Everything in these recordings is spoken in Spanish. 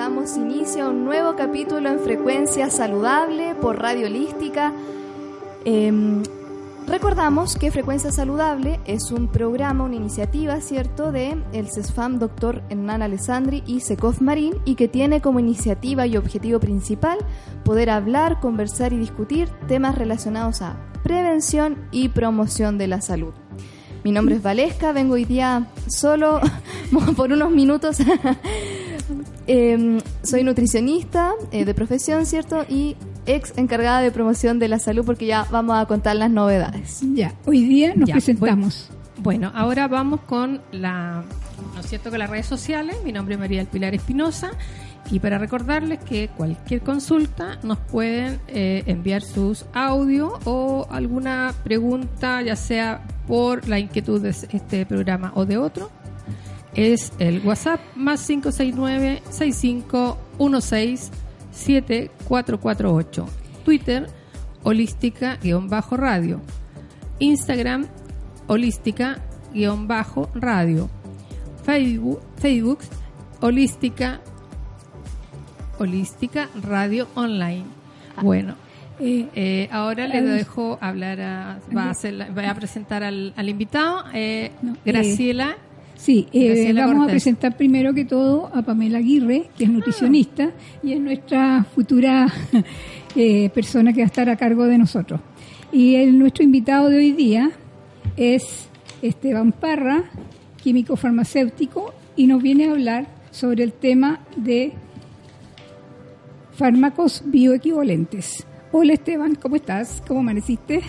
Damos inicio a un nuevo capítulo en Frecuencia Saludable por Radio Holística. Em, recordamos que Frecuencia Saludable es un programa, una iniciativa, ¿cierto?, de el CESFAM Dr. Hernán Alessandri y Secov Marín y que tiene como iniciativa y objetivo principal poder hablar, conversar y discutir temas relacionados a prevención y promoción de la salud. Mi nombre es Valesca, vengo hoy día solo por unos minutos. Em, soy nutricionista eh, de profesión, ¿cierto? Y ex encargada de promoción de la salud porque ya vamos a contar las novedades. Ya, hoy día nos Ya, presentamos. Bueno, ahora vamos con la, ¿no es cierto?, con las redes sociales. Mi nombre es María del Pilar Espinosa y para recordarles que cualquier consulta nos pueden eh, enviar sus audios o alguna pregunta, ya sea por la inquietud de este programa o de otro. Es el WhatsApp más 569 6516 7448. Twitter, holística-radio. Instagram, holística-radio. Facebook, Facebook, holística, holística radio online. Bueno, Eh, eh, ahora le eh, dejo hablar a, va a, hacer la- va a presentar al, al invitado, No, Graciela. Sí, eh, vamos a presentar primero que todo a Pamela Aguirre, que es nutricionista y es nuestra futura eh, persona que va a estar a cargo de nosotros. Y el, nuestro invitado de hoy día es Esteban Parra, químico farmacéutico, y nos viene a hablar sobre el tema de fármacos bioequivalentes. Hola Esteban, ¿cómo estás? ¿Cómo amaneciste?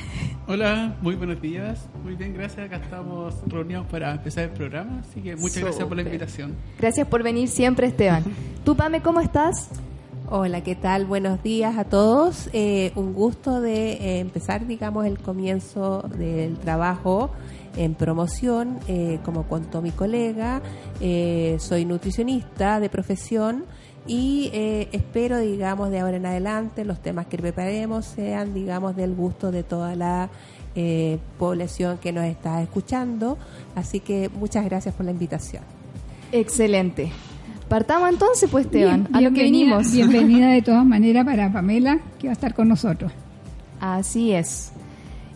Hola, muy buenos días. Muy bien, gracias. Acá estamos reunidos para empezar el programa, así que muchas gracias por la invitación. Gracias por venir siempre, Esteban. ¿Tú, Pame, cómo estás? Hola, ¿qué tal? Buenos días a todos. Eh, un gusto de eh, empezar, digamos, el comienzo del trabajo en promoción. Eh, como contó mi colega, eh, soy nutricionista de profesión y eh, espero, digamos, de ahora en adelante los temas que preparemos sean, digamos, del gusto de toda la eh, población que nos está escuchando. Así que muchas gracias por la invitación. Excelente. Partamos entonces, pues, Esteban, Bien- a lo que venimos. Bienvenida de todas maneras para Pamela, que va a estar con nosotros. Así es.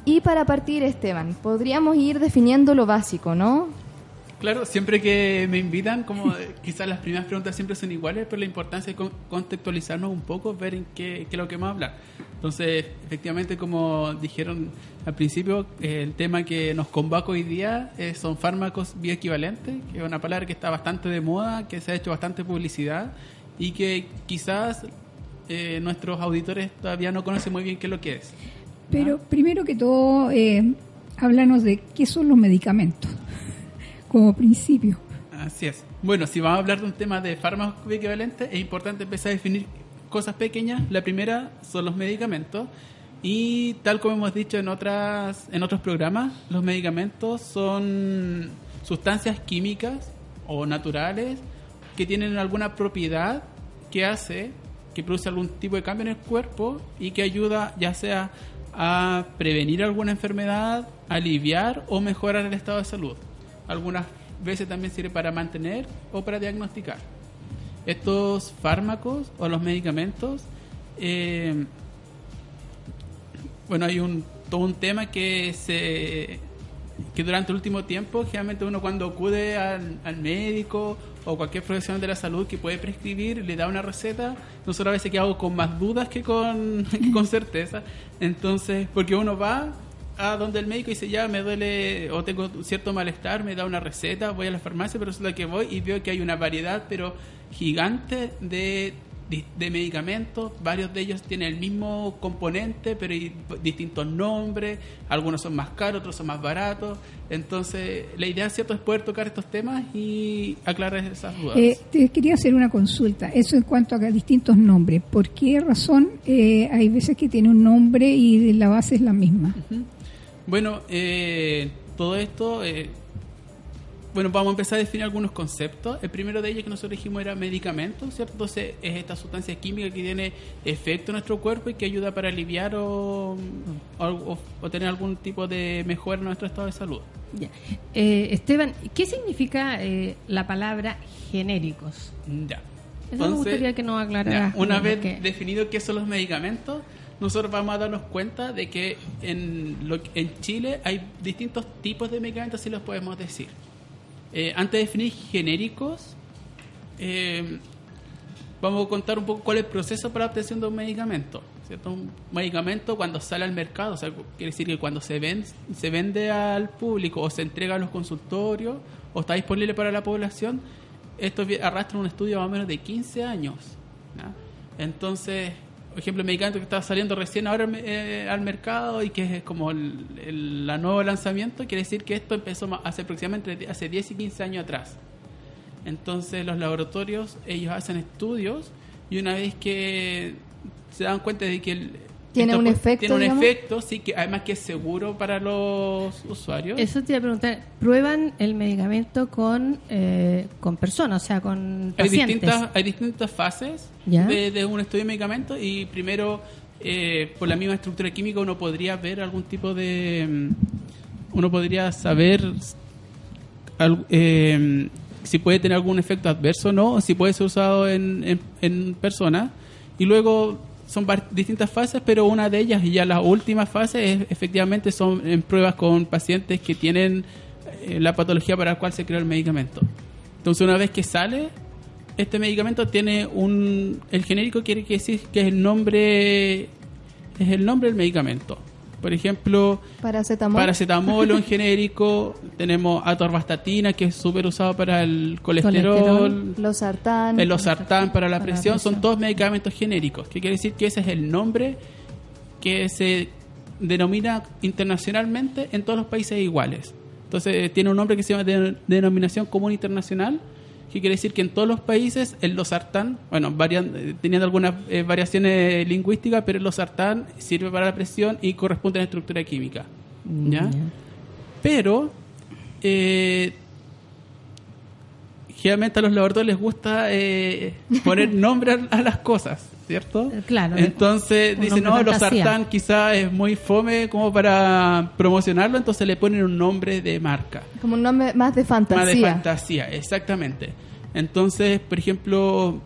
Y para partir, Esteban, podríamos ir definiendo lo básico, ¿no? Claro, siempre que me invitan, como eh, quizás las primeras preguntas siempre son iguales, pero la importancia es con- contextualizarnos un poco, ver en qué, qué es lo que vamos a hablar. Entonces, efectivamente, como dijeron al principio, eh, el tema que nos convoca hoy día eh, son fármacos bioequivalentes, que es una palabra que está bastante de moda, que se ha hecho bastante publicidad y que quizás eh, nuestros auditores todavía no conocen muy bien qué es lo que es. Pero primero que todo, háblanos de qué son los medicamentos, como principio. Así es. Bueno, si vamos a hablar de un tema de fármacos equivalentes, es importante empezar a definir cosas pequeñas. La primera son los medicamentos. Y tal como hemos dicho en otras en otros programas, los medicamentos son sustancias químicas o naturales que tienen alguna propiedad que hace que produce algún tipo de cambio en el cuerpo y que ayuda ya sea a prevenir alguna enfermedad, aliviar o mejorar el estado de salud. Algunas veces también sirve para mantener o para diagnosticar. Estos fármacos o los medicamentos, eh, bueno, hay un todo un tema que se que durante el último tiempo, generalmente uno cuando acude al, al médico o cualquier profesional de la salud que puede prescribir, le da una receta, nosotros a veces quedamos con más dudas que con, que con certeza. Entonces, porque uno va a donde el médico dice, ya me duele o tengo cierto malestar, me da una receta, voy a la farmacia, pero resulta que voy y veo que hay una variedad, pero gigante de de medicamentos, varios de ellos tienen el mismo componente, pero hay distintos nombres, algunos son más caros, otros son más baratos. Entonces, la idea, ¿cierto?, es poder tocar estos temas y aclarar esas dudas. Eh, te quería hacer una consulta. Eso en cuanto a distintos nombres. ¿Por qué razón eh, hay veces que tiene un nombre y la base es la misma? Bueno, eh, todo esto, eh, bueno, vamos a empezar a definir algunos conceptos. El primero de ellos que nosotros dijimos era medicamento, ¿cierto? Entonces es esta sustancia química que tiene efecto en nuestro cuerpo y que ayuda para aliviar o, o, tener algún tipo de mejora en nuestro estado de salud. Ya. Eh, Esteban, ¿qué significa eh, la palabra genéricos? Ya. Eso me gustaría que nos aclarara. ya, una vez definido qué son los medicamentos, nosotros vamos a darnos cuenta de que en, Chile hay distintos tipos de medicamentos, si los podemos decir. Eh, antes de definir genéricos, eh, vamos a contar un poco cuál es el proceso para la obtención de un medicamento. ¿cierto? Un medicamento cuando sale al mercado, quiere decir que cuando se, ven, se vende al público o se entrega a los consultorios o está disponible para la población, esto arrastra un estudio más o menos de 15 años. Entonces, ejemplo, el medicamento que está saliendo recién ahora eh, al mercado y que es como el, nuevo lanzamiento, quiere decir que esto empezó hace aproximadamente hace 10 y 15 años atrás. Entonces los laboratorios, ellos hacen estudios y una vez que se dan cuenta de que el, Tiene esto un pu- efecto, tiene un digamos. efecto, sí que además que es seguro para los usuarios. Eso te iba a preguntar, ¿prueban el medicamento con, eh, con personas, o sea, con hay pacientes? distintas hay distintas fases ¿Ya? de, de un estudio de medicamentos y primero eh, por la misma estructura química uno podría ver algún tipo de mm, uno podría saber eh, si puede tener algún efecto adverso o no si puede ser usado en, en, en personas y luego son distintas fases pero una de ellas y ya la última fase es, efectivamente son en pruebas con pacientes que tienen eh, la patología para la cual se creó el medicamento. Entonces una vez que sale este medicamento tiene un el genérico quiere decir que es el nombre es el nombre del medicamento por ejemplo Paracetamol. paracetamol un genérico tenemos atorvastatina que es súper usado para el colesterol, Colesterol. Losartán. el losartán para la Para la presión son todos medicamentos genéricos que quiere decir que ese es el nombre que se denomina internacionalmente en todos los países iguales entonces tiene un nombre que se llama de- denominación común internacional que quiere decir que en todos los países el losartán, bueno, varian, eh, teniendo algunas eh, variaciones lingüísticas, pero el losartán sirve para la presión y corresponde a la estructura química. ¿ya? Pero eh, generalmente a los laboratorios les gusta eh, poner nombre a las cosas, ¿cierto? Eh, claro. Entonces dicen, no, los fantasía". sartán quizás es muy fome como para promocionarlo, entonces le ponen un nombre de marca. Como un nombre más de fantasía. Más de fantasía, exactamente. Entonces, por ejemplo,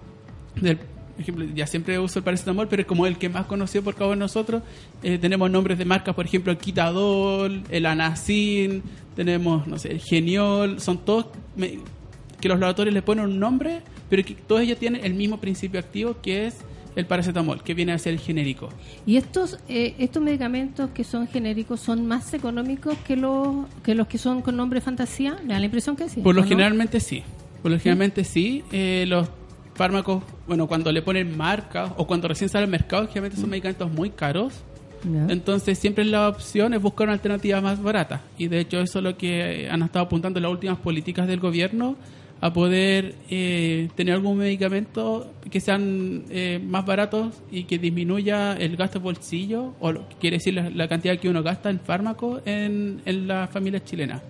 del- por ejemplo, ya siempre uso el paracetamol, pero es como el que más conocido por cada uno de nosotros. Eh, tenemos nombres de marcas, por ejemplo, el Quitadol, el Anacin, tenemos, no sé, el Geniol, son todos me- que los laboratorios le ponen un nombre, pero que todos ellos tienen el mismo principio activo que es el paracetamol, que viene a ser el genérico. ¿Y estos eh, estos medicamentos que son genéricos son más económicos que los que los que son con nombre fantasía? ¿Me da la impresión que sí? Por lo ¿o no? generalmente sí. Por lo generalmente sí. Eh, los fármacos, bueno, cuando le ponen marca o cuando recién sale al mercado, generalmente son medicamentos muy caros. Entonces siempre la opción es buscar una alternativa más barata. Y de hecho eso es lo que han estado apuntando las últimas políticas del gobierno a poder eh, tener algún medicamento que sean eh, más baratos y que disminuya el gasto de bolsillo, o quiere decir la, la cantidad que uno gasta en fármacos en, en las familias chilenas.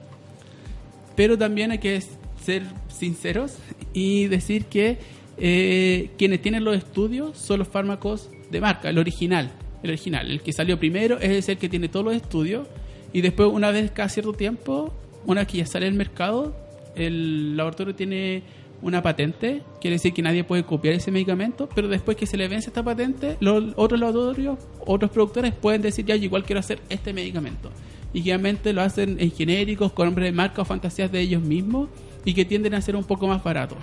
Pero también hay que ser sinceros y decir que eh, quienes tienen los estudios son los fármacos de marca, el original, el original, el que salió primero es el que tiene todos los estudios y después una vez cada cierto tiempo, una vez que ya sale al mercado, el laboratorio tiene una patente, quiere decir que nadie puede copiar ese medicamento, pero después que se le vence esta patente, los otros laboratorios, otros productores pueden decir, ya, yo igual quiero hacer este medicamento. Y generalmente lo hacen en genéricos, con nombres de marca o fantasías de ellos mismos, y que tienden a ser un poco más baratos.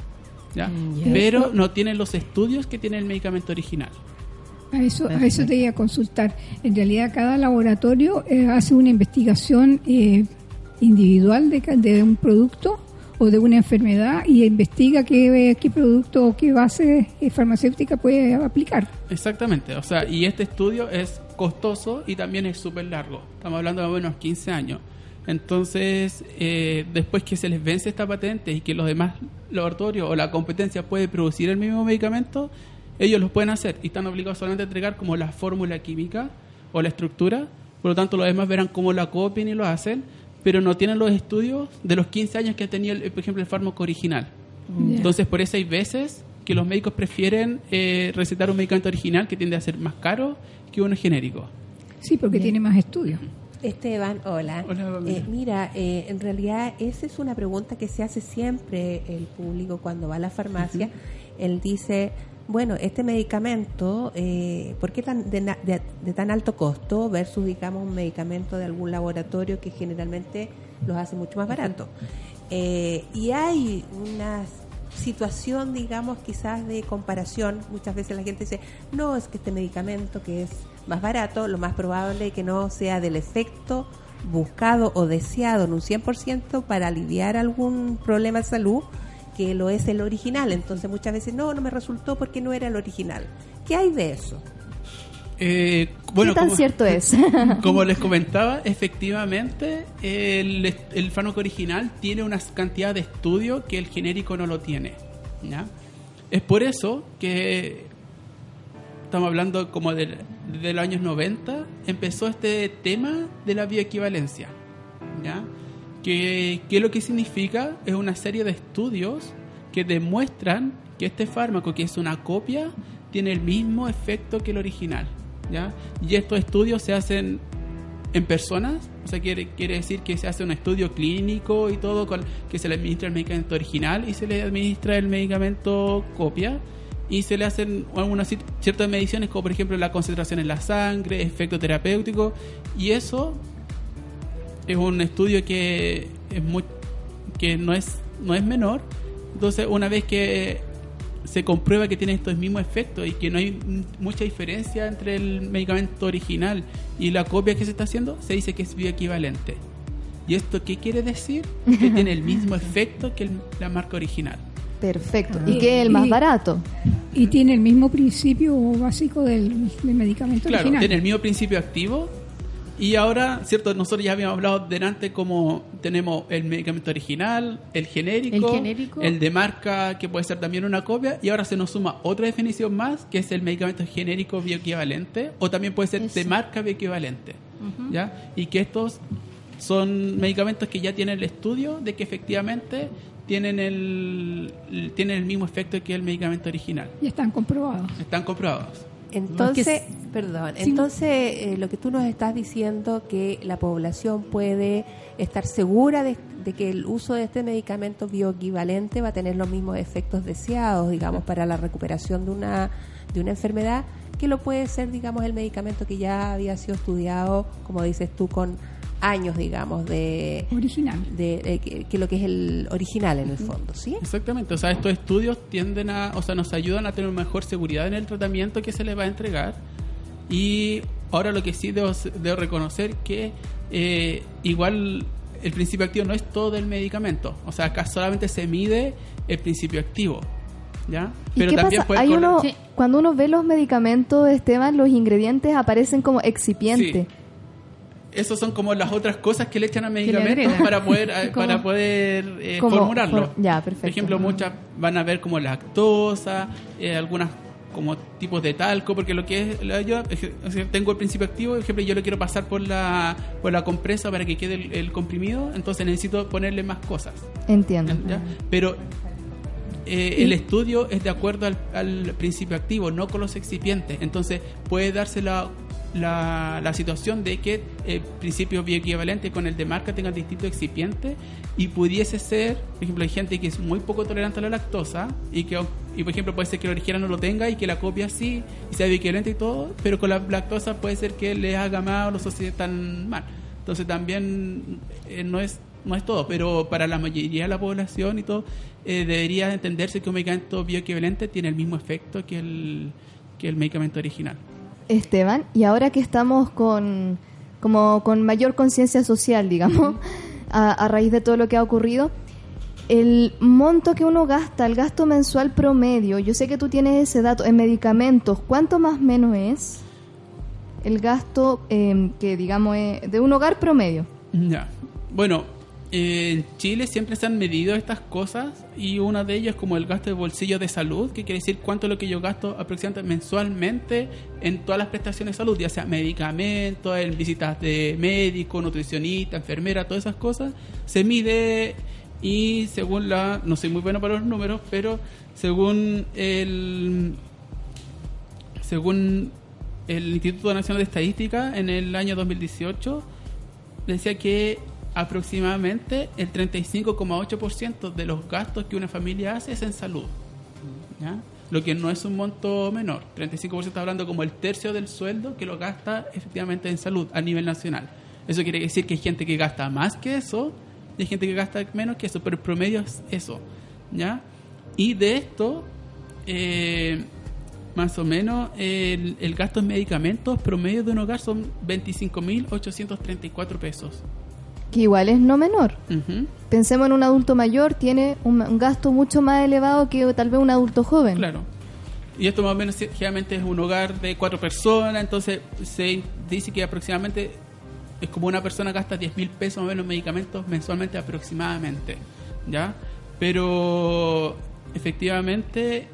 ¿ya? Mm. Pero no tienen los estudios que tiene el medicamento original. A eso, a eso te iba a consultar. En realidad, cada laboratorio eh, hace una investigación eh, individual de, de un producto o de una enfermedad y investiga qué, qué producto o qué base farmacéutica puede aplicar. Exactamente, o sea, y este estudio es costoso y también es súper largo. Estamos hablando de menos 15 años. Entonces, eh, después que se les vence esta patente y que los demás laboratorios o la competencia puede producir el mismo medicamento, ellos los pueden hacer y están obligados solamente a entregar como la fórmula química o la estructura. Por lo tanto, los demás verán cómo la copian y lo hacen, pero no tienen los estudios de los 15 años que ha tenido, por ejemplo, el fármaco original. Entonces, por eso hay veces que los médicos prefieren eh, recetar un medicamento original que tiende a ser más caro que uno genérico. Sí, porque tiene más estudios. Esteban, hola. Eh, mira, eh, en realidad esa es una pregunta que se hace siempre el público cuando va a la farmacia. Él dice, bueno, este medicamento, eh, ¿por qué tan de, de, tan alto costo versus, digamos, un medicamento de algún laboratorio que generalmente los hace mucho más barato? y hay una situación, digamos, quizás de comparación. Muchas veces la gente dice, no, es que este medicamento que es más barato, lo más probable es que no sea del efecto buscado o deseado en un 100% para aliviar algún problema de salud que lo es el original. Entonces muchas veces no, no me resultó porque no era el original. ¿Qué hay de eso? Eh, bueno, ¿Qué tan cierto es? como les comentaba, efectivamente el, el fármaco original tiene una cantidad de estudio que el genérico no lo tiene. ¿ya? Es por eso que estamos hablando como de, de los años 90, empezó este tema de la bioequivalencia. ¿ya? Que, lo que significa es una serie de estudios que demuestran que este fármaco, que es una copia, tiene el mismo efecto que el original. ¿ya? Y estos estudios se hacen en personas, o sea, quiere, quiere decir que se hace un estudio clínico y todo, con, que se le administra el medicamento original y se le administra el medicamento copia y se le hacen algunas ciertas mediciones como por ejemplo la concentración en la sangre, efecto terapéutico y eso es un estudio que es muy que no es no es menor entonces una vez que se comprueba que tiene estos mismos efectos y que no hay mucha diferencia entre el medicamento original y la copia que se está haciendo, se dice que es bioequivalente. ¿Y esto qué quiere decir? Que tiene el mismo efecto que la marca original. Perfecto. ¿Y qué es el más barato? Y tiene el mismo principio básico del, medicamento claro, tiene el mismo principio activo. Y ahora, cierto, nosotros ya habíamos hablado delante como tenemos el medicamento original, el genérico, el de marca que puede ser también una copia, y ahora se nos suma otra definición más, que es el medicamento genérico bioequivalente, o también puede ser de marca bioequivalente. ¿ya? Y que estos son medicamentos que ya tienen el estudio de que efectivamente tienen el, tienen el mismo efecto que el medicamento original. Y están comprobados. Están comprobados. Entonces, perdón, entonces eh, lo que tú nos estás diciendo que la población puede estar segura de, que el uso de este medicamento bioequivalente va a tener los mismos efectos deseados, digamos, para la recuperación de una de una enfermedad que lo puede ser, digamos, el medicamento que ya había sido estudiado, como dices tú, con años, digamos, de... Original. De, que, lo que es el original en el fondo, ¿sí? Exactamente, o sea, estos estudios tienden a, o sea, nos ayudan a tener mejor seguridad en el tratamiento que se les va a entregar y ahora lo que sí debo, debo reconocer que eh, igual el principio activo no es todo el medicamento, o sea, acá solamente se mide el principio activo. ¿Ya? Pero también Puede Hay uno, Cuando uno ve los medicamentos, Esteban, los ingredientes aparecen como excipientes esas son como las otras cosas que le echan a medicamentos para poder eh, para poder eh, formularlo. ya, perfecto. Por ejemplo, muchas van a ver como lactosa, eh, algunas como tipos de talco, porque lo que es yo tengo el principio activo, por ejemplo, yo lo quiero pasar por la por la compresa para que quede el, comprimido, entonces necesito ponerle más cosas. Entiendo. Pero el estudio es de acuerdo al, al, principio activo, no con los excipientes. Entonces puede darse la la, la situación de que el principio bioequivalente con el de marca tengan distintos excipientes y pudiese ser, por ejemplo, hay gente que es muy poco tolerante a la lactosa y que, y por ejemplo, puede ser que el original no lo tenga y que la copia sí y sea bioequivalente y todo, pero con la lactosa puede ser que le haga mal o lo asocien tan mal. Entonces también eh, no es no es todo, pero para la mayoría de la población y todo, eh, debería entenderse que un medicamento bioequivalente tiene el mismo efecto que el, que el medicamento original. Esteban, y ahora que estamos con, como con mayor conciencia social, digamos, a, raíz de todo lo que ha ocurrido, el monto que uno gasta, el gasto mensual promedio, yo sé que tú tienes ese dato, en medicamentos, ¿cuánto más o menos es el gasto eh, que digamos es de un hogar promedio? Ya. Bueno, en Chile siempre se han medido estas cosas y una de ellas es como el gasto de bolsillo de salud, que quiere decir cuánto es lo que yo gasto aproximadamente mensualmente en todas las prestaciones de salud, ya sea medicamentos, en visitas de médico, nutricionista, enfermera, todas esas cosas. Se mide y según la, no soy muy bueno para los números, pero según el, según el Instituto Nacional de Estadística en el año 2018 decía que aproximadamente el 35,8% de los gastos que una familia hace es en salud. ¿ya? Lo que no es un monto menor. 35% está hablando como el tercio del sueldo que lo gasta efectivamente en salud a nivel nacional. Eso quiere decir que hay gente que gasta más que eso y hay gente que gasta menos que eso, pero el promedio es eso. ¿ya? Y de esto, eh, más o menos, el, el gasto en medicamentos promedio de un hogar son 25.834 pesos. Que igual es no menor. Pensemos en un adulto mayor, tiene un, un gasto mucho más elevado que tal vez un adulto joven. Claro. Y esto más o menos generalmente es un hogar de cuatro personas, entonces se dice que aproximadamente es como una persona gasta 10 mil pesos más o menos en medicamentos mensualmente aproximadamente, ¿ya? Pero efectivamente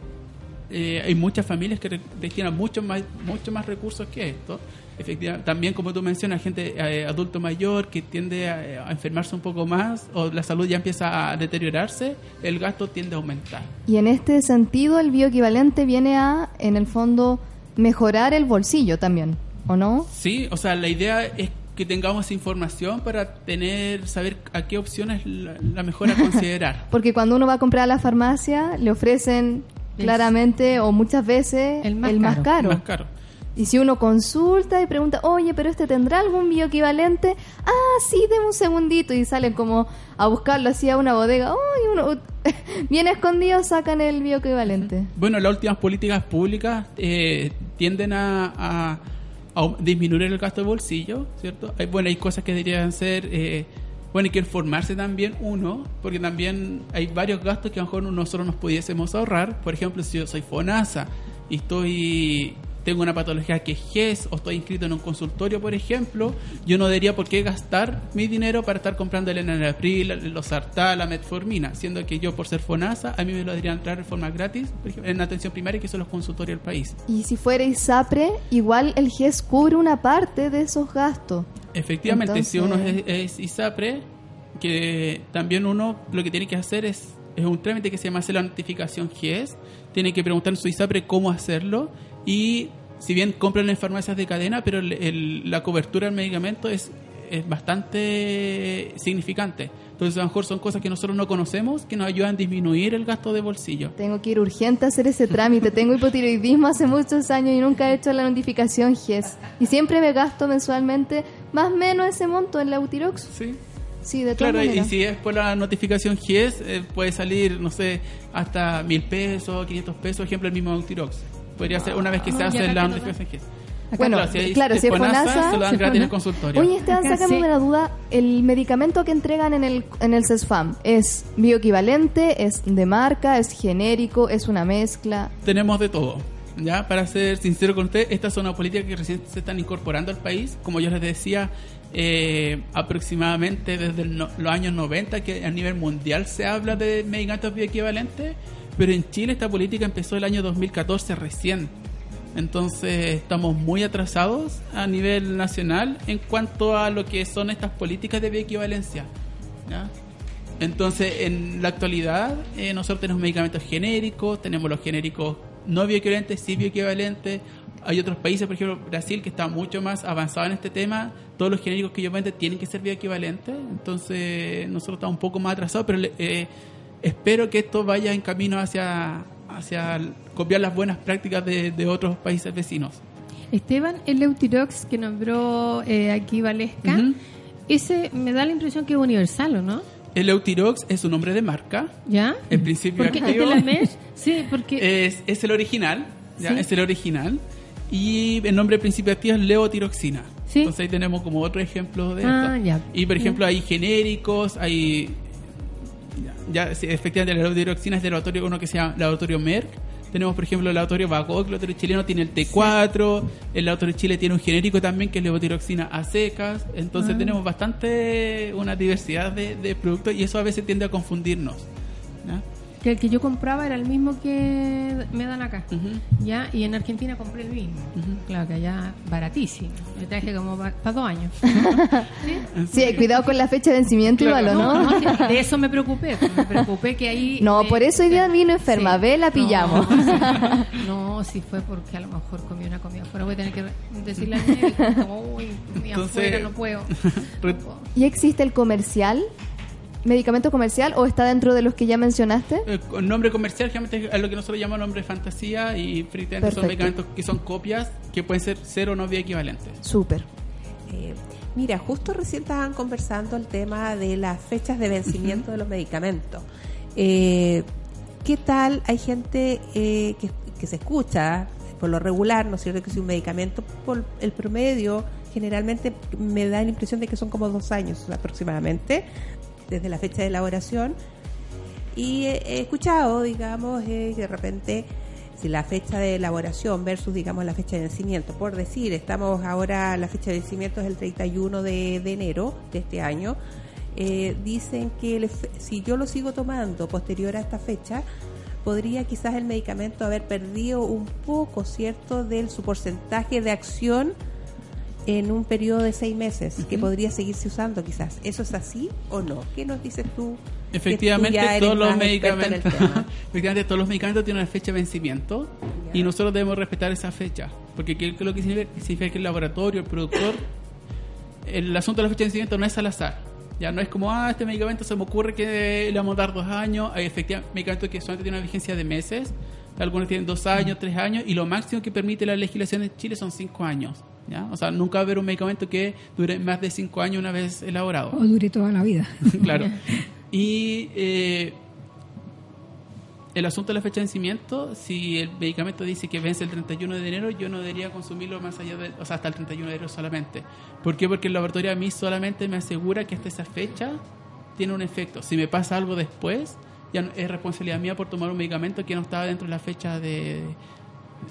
eh, hay muchas familias que destinan mucho más, mucho más recursos que esto. Efectivamente, también como tú mencionas, gente eh, adulto mayor que tiende a, a enfermarse un poco más o la salud ya empieza a deteriorarse, el gasto tiende a aumentar. Y en este sentido, el bioequivalente viene a, en el fondo, mejorar el bolsillo también, ¿o no? Sí, o sea, la idea es que tengamos información para tener, saber a qué opción es la, la mejor a considerar. Porque cuando uno va a comprar a la farmacia, le ofrecen Es- claramente o muchas veces El más caro. Más caro. Y si uno consulta y pregunta, oye, pero este tendrá algún bioequivalente, ah, sí, deme un segundito, y salen como a buscarlo así a una bodega, oh, uno, bien escondido, sacan el bioequivalente. Bueno, las últimas políticas públicas eh, tienden a, disminuir el gasto de bolsillo, ¿cierto? Bueno, hay cosas que deberían ser... eh, bueno, hay que informarse también uno, porque también hay varios gastos que a lo mejor nosotros nos pudiésemos ahorrar. Por ejemplo, si yo soy FONASA y estoy tengo una patología que es GES o estoy inscrito en un consultorio, por ejemplo, yo no debería por qué gastar mi dinero para estar comprando el enalapril, los sartán, la metformina, siendo que yo por ser FONASA, a mí me lo deberían entrar de forma gratis por ejemplo, en atención primaria, que son los consultorios del país. Y si fuera ISAPRE, igual el GES cubre una parte de esos gastos. Efectivamente, si uno es, es ISAPRE, que también uno lo que tiene que hacer es, es un trámite que se llama hacer la notificación GES, tiene que preguntar en su ISAPRE cómo hacerlo y si bien compran en farmacias de cadena, pero el- el- la cobertura del medicamento es, es bastante significante. Entonces a lo mejor son cosas que nosotros no conocemos que nos ayudan a disminuir el gasto de bolsillo. Tengo que ir urgente a hacer ese trámite. Tengo hipotiroidismo hace muchos años y nunca he hecho la notificación GES. Y siempre me gasto mensualmente más o menos ese monto en la Eutirox. Sí. Sí, de todas Claro, y si es por la notificación GIES, eh, puede salir, no sé, hasta mil pesos, 500 pesos, por ejemplo, el mismo Eutirox. Podría ser una vez que se No, y hace la que no notificación GIES. Bueno, claro, si es FONASA, se lo dan si gratis en el consultorio. Oye, Esteban, sácame sí. de la duda. ¿El medicamento que entregan en el, en el CESFAM es bioequivalente, es de marca, es genérico, es una mezcla? Tenemos de todo. Ya, para ser sincero con usted, esta es una política que recién se están incorporando al país. Como yo les decía, eh, aproximadamente desde el no- los años 90 que a nivel mundial se habla de medicamentos bioequivalentes, pero en Chile esta política empezó el año 2014 recién. Entonces estamos muy atrasados a nivel nacional en cuanto a lo que son estas políticas de bioequivalencia. ¿ya? Entonces, en la actualidad, eh, nosotros tenemos medicamentos genéricos, tenemos los genéricos no bioequivalentes, sí bioequivalentes. Hay otros países, por ejemplo, Brasil, que está mucho más avanzado en este tema. Todos los genéricos que ellos venden tienen que ser bioequivalentes. Entonces, nosotros estamos un poco más atrasados, pero eh, espero que esto vaya en camino hacia, hacia copiar las buenas prácticas de, de otros países vecinos. Esteban, el Eutirox que nombró eh, aquí Valesca, ese me da la impresión que es universal, ¿o no? El Eutirox es un nombre de marca. ¿Ya? En principio Porque activo. de la MESH, sí, porque... Es, es el original, ¿ya? Sí. es el original. Y el nombre principio activo es leotiroxina. Sí. Entonces ahí tenemos como otro ejemplo de Ah, esto. ya. Y por ejemplo hay genéricos, hay Ya, sí, efectivamente, la levotiroxina es del laboratorio, uno que se llama laboratorio Merck. Tenemos, por ejemplo, el laboratorio Vago, el laboratorio chileno tiene el T4, el laboratorio Chile tiene un genérico también que es levotiroxina a secas. Entonces tenemos bastante, una diversidad de, de productos y eso a veces tiende a confundirnos. Que el que yo compraba era el mismo que me dan acá. ¿Ya? Y en Argentina compré el mismo. Claro que allá baratísimo. Me traje como para dos años. Sí, cuidado con la fecha de vencimiento igual, ¿o no? No, no, de eso me preocupé. Me preocupé que ahí. No, me- por eso hoy día vino enferma. Ve, la pillamos. No, no, si fue porque a lo mejor comí una comida afuera. Voy a tener que decirle al médico, como, uy, comí Entonces- afuera, no puedo. ¿Y existe el comercial? ¿Medicamento comercial o está dentro de los que ya mencionaste? Eh, con nombre comercial generalmente es lo que nosotros llamamos nombre de fantasía y frecuentemente son medicamentos que son copias que pueden ser cero o no bioequivalentes. Súper. Eh, mira, justo recién estaban conversando el tema de las fechas de vencimiento de los medicamentos. Eh, ¿Qué tal? Hay gente eh, que, que se escucha por lo regular, ¿no es cierto? Que si un medicamento, por el promedio, generalmente me da la impresión de que son como dos años aproximadamente, desde la fecha de elaboración. Y he, escuchado, digamos, eh, de repente, si la fecha de elaboración versus, digamos, la fecha de vencimiento, por decir, estamos ahora, la fecha de vencimiento es el 31 de, de enero de este año, eh, dicen que el si yo lo sigo tomando posterior a esta fecha, podría quizás el medicamento haber perdido un poco, ¿cierto?, de su porcentaje de acción en un periodo de seis meses, que podría seguirse usando quizás. ¿Eso es así o no? ¿Qué nos dices tú? Efectivamente, todos los medicamentos, efectivamente, todos los medicamentos tienen una fecha de vencimiento Ya. y nosotros debemos respetar esa fecha, porque ¿qué, qué lo que significa? Significa que el laboratorio, el productor, el asunto de la fecha de vencimiento no es al azar. Ya no es como, ah, este medicamento se me ocurre que le vamos a dar dos años. Hay efectivamente medicamentos que solamente tienen una vigencia de meses, algunos tienen dos años, tres años, y lo máximo que permite la legislación en Chile son cinco años. ¿Ya? O sea, nunca va a haber un medicamento que dure más de cinco años una vez elaborado. O dure toda la vida. claro. Y eh, el asunto de la fecha de vencimiento, si el medicamento dice que vence el 31 de enero, yo no debería consumirlo más allá de, o sea, hasta el 31 de enero solamente. ¿Por qué? Porque el laboratorio a mí solamente me asegura que hasta esa fecha tiene un efecto. Si me pasa algo después, ya no- es responsabilidad mía por tomar un medicamento que no estaba dentro de la fecha de,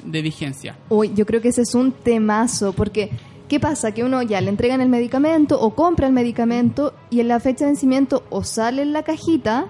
de vigencia. Uy, yo creo que ese es un temazo, porque ¿qué pasa? Que uno ya le entregan el medicamento o compra el medicamento y en la fecha de vencimiento o sale en la cajita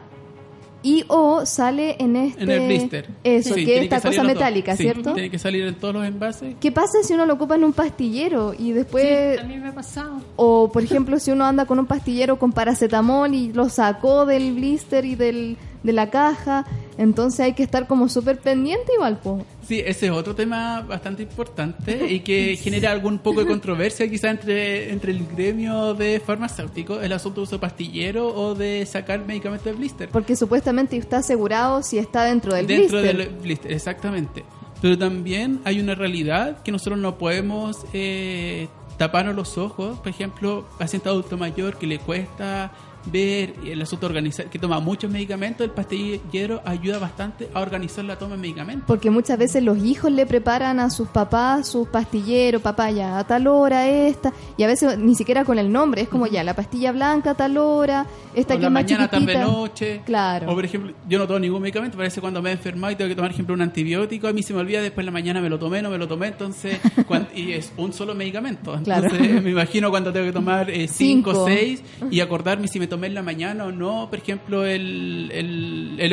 y o sale en este... En el blister. Eso, Sí, que es esta cosa metálica, Sí, ¿cierto? Tiene que salir en todos los envases. ¿Qué pasa si uno lo ocupa en un pastillero y después... a mí me ha pasado. O, por ejemplo, si uno anda con un pastillero con paracetamol y lo sacó del blister y del, de la caja, entonces hay que estar como súper pendiente igual, po. Sí, ese es otro tema bastante importante y que genera algún poco de controversia quizá entre, entre el gremio de farmacéuticos, el asunto de uso pastillero o de sacar medicamentos de blister. Porque supuestamente está asegurado si está dentro del Dentro blister. del blister, exactamente. Pero también hay una realidad que nosotros no podemos eh, taparnos los ojos. Por ejemplo, paciente adulto mayor que le cuesta ver el asunto organizar, que toma muchos medicamentos, el pastillero ayuda bastante a organizar la toma de medicamentos. Porque muchas veces los hijos le preparan a sus papás sus pastilleros, papá ya a tal hora esta, y a veces ni siquiera con el nombre, es como ya la pastilla blanca a tal hora, esta o que la es más mañana, tarde, chiquitita. noche. Claro. O por ejemplo, yo no tomo ningún medicamento, parece cuando me he enfermado y tengo que tomar, por ejemplo, un antibiótico, a mí se me olvida, después en la mañana me lo tomé, no me lo tomé, entonces, cuan- y es un solo medicamento. Claro. Entonces, me imagino cuando tengo que tomar eh, cinco, Cinco. seis y acordarme si me tomé en la mañana o no, por ejemplo, el, el, el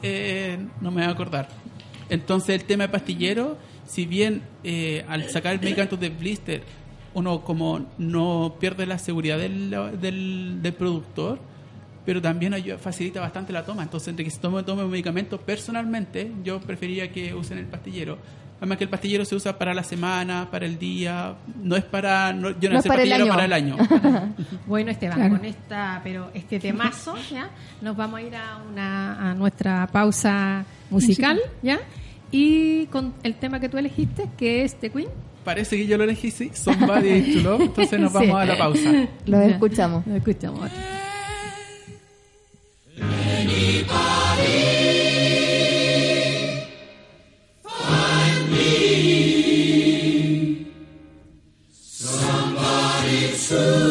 eh, no me voy a acordar. Entonces, el tema de pastillero, si bien eh, al sacar el medicamento de blister, uno como no pierde la seguridad del, del, del productor, pero también ayuda- facilita bastante la toma. Entonces, entre que se tome, tome un medicamento personalmente, yo preferiría que usen el pastillero. Además que el pastillero se usa para la semana, para el día, no es para... No, yo no, No es sé para el pastillero año. para el año. Bueno, Esteban, Claro. con esta, pero este temazo, ¿ya? Nos vamos a ir a una a nuestra pausa musical, ¿ya? Y con el tema que tú elegiste, que es The Queen. Parece que yo lo elegí, sí, Somebody to Love, entonces nos Sí. vamos a la pausa. Ya. escuchamos. Lo escuchamos. soon.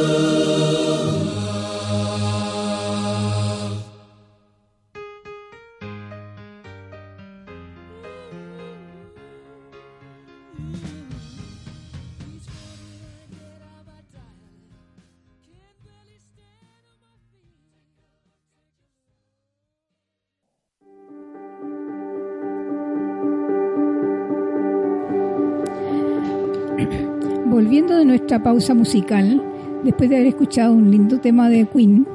Volviendo de nuestra pausa musical, después de haber escuchado un lindo tema de Queen,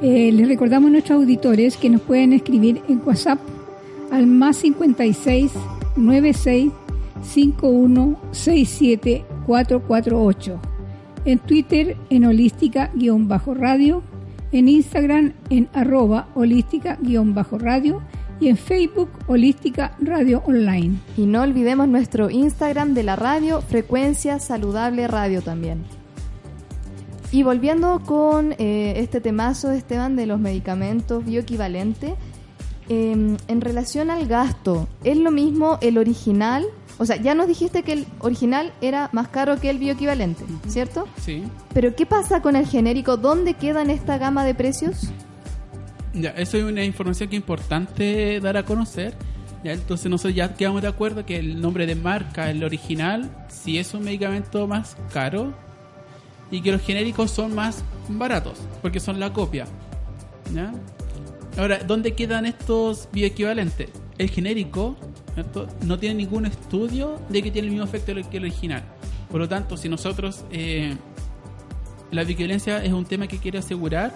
eh, les recordamos a nuestros auditores que nos pueden escribir en WhatsApp al más 56 96 51 67 448, en Twitter en holística-radio, en Instagram en arroba holística-radio y en Facebook Holística Radio Online. Y no olvidemos nuestro Instagram de la radio, Frecuencia Saludable Radio también. Y volviendo con eh, este temazo, Esteban, de los medicamentos bioequivalentes, eh, en relación al gasto, ¿es lo mismo el original? O sea, ya nos dijiste que el original era más caro que el bioequivalente, ¿cierto? Sí. Pero ¿qué pasa con el genérico? ¿Dónde queda en esta gama de precios? Ya, eso es una información que es importante dar a conocer. Ya, entonces nosotros ya quedamos de acuerdo que el nombre de marca, el original, sí es un medicamento más caro y que los genéricos son más baratos porque son la copia. ¿ya? Ahora, ¿dónde quedan estos bioequivalentes? El genérico ¿cierto? no tiene ningún estudio de que tiene el mismo efecto que el original. Por lo tanto, si nosotros... Eh, la bioequivalencia es un tema que quiere asegurar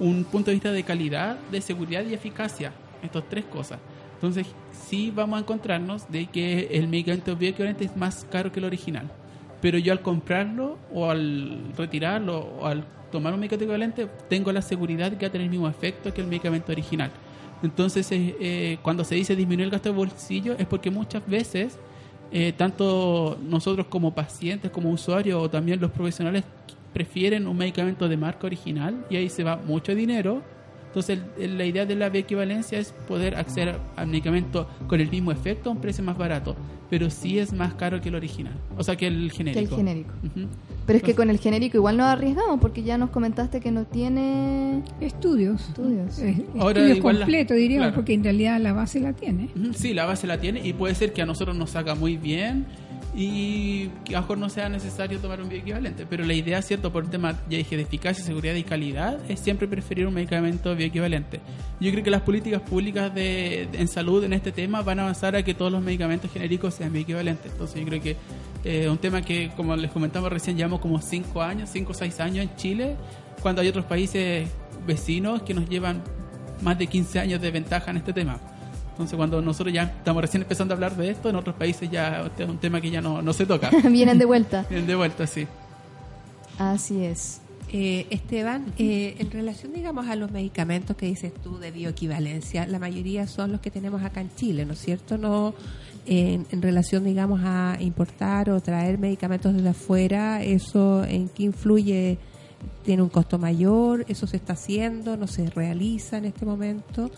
un punto de vista de calidad, de seguridad y eficacia. Estas tres cosas. Entonces, sí vamos a encontrarnos de que el medicamento bioequivalente es más caro que el original. Pero yo al comprarlo o al retirarlo o al tomar un medicamento equivalente, tengo la seguridad que va a tener el mismo efecto que el medicamento original. Entonces, eh, eh, cuando se dice disminuir el gasto de bolsillo, es porque muchas veces, eh, tanto nosotros como pacientes, como usuarios o también los profesionales prefieren un medicamento de marca original y ahí se va mucho dinero. Entonces, el- el- la idea de la bioequivalencia es poder acceder al medicamento con el mismo efecto a un precio más barato, pero sí es más caro que el original, o sea, que el genérico. genérico. Ujú. Pero es que con el genérico igual nos arriesgamos porque ya nos comentaste que no tiene Estudios. estudios. Eh, Ahora estudios igual la- diríamos, claro. porque en realidad la base la tiene. Sí, la base la tiene y puede ser que a nosotros nos haga muy bien y a lo mejor no sea necesario tomar un bioequivalente. Pero la idea, cierto, por el tema, ya dije, de eficacia, seguridad y calidad, es siempre preferir un medicamento bioequivalente. Yo creo que las políticas públicas de, de- en salud en este tema van a avanzar a que todos los medicamentos genéricos sean bioequivalentes. Entonces yo creo que eh, un tema que, como les comentamos recién, llevamos como 5 años, 5 o 6 años en Chile, cuando hay otros países vecinos que nos llevan más de 15 años de ventaja en este tema. Entonces, cuando nosotros ya estamos recién empezando a hablar de esto, en otros países ya este es un tema que ya no, no se toca. Vienen de vuelta. Vienen de vuelta, sí. Así es. Eh, Esteban, eh, en relación, digamos, a los medicamentos que dices tú de bioequivalencia, la mayoría son los que tenemos acá en Chile, ¿no es cierto? No en, en relación, digamos, a importar o traer medicamentos desde afuera, ¿eso en qué influye? ¿Tiene un costo mayor? ¿Eso se está haciendo? ¿No se realiza en este momento?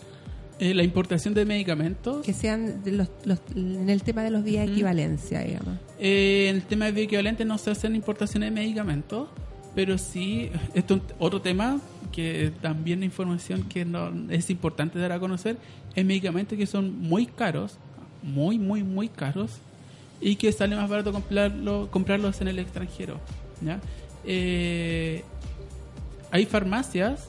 Eh, la importación de medicamentos, Que sean de los, los- en el tema de los bioequivalencia, digamos. eh, en el tema de bioequivalentes no se hacen importaciones de medicamentos, pero sí, esto es otro tema que también información que no, es importante dar a conocer, es medicamentos que son muy caros, muy, muy, muy caros, y que sale más barato comprarlo, comprarlos en el extranjero. ¿ya? Eh, hay farmacias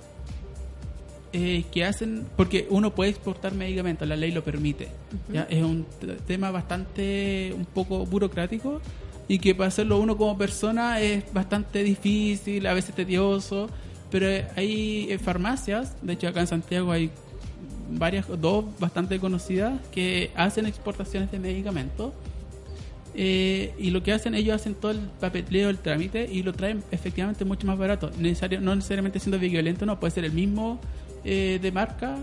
eh, que hacen, porque uno puede exportar medicamentos, la ley lo permite. ¿ya? Es un tema bastante, un poco burocrático y que para hacerlo uno como persona es bastante difícil, a veces tedioso, pero eh, hay eh, farmacias, de hecho acá en Santiago hay varias, dos bastante conocidas, que hacen exportaciones de medicamentos. Eh, y lo que hacen, ellos hacen todo el papeleo, el trámite y lo traen efectivamente mucho más barato. Necesario, no necesariamente siendo violento, no, puede ser el mismo eh, de marca,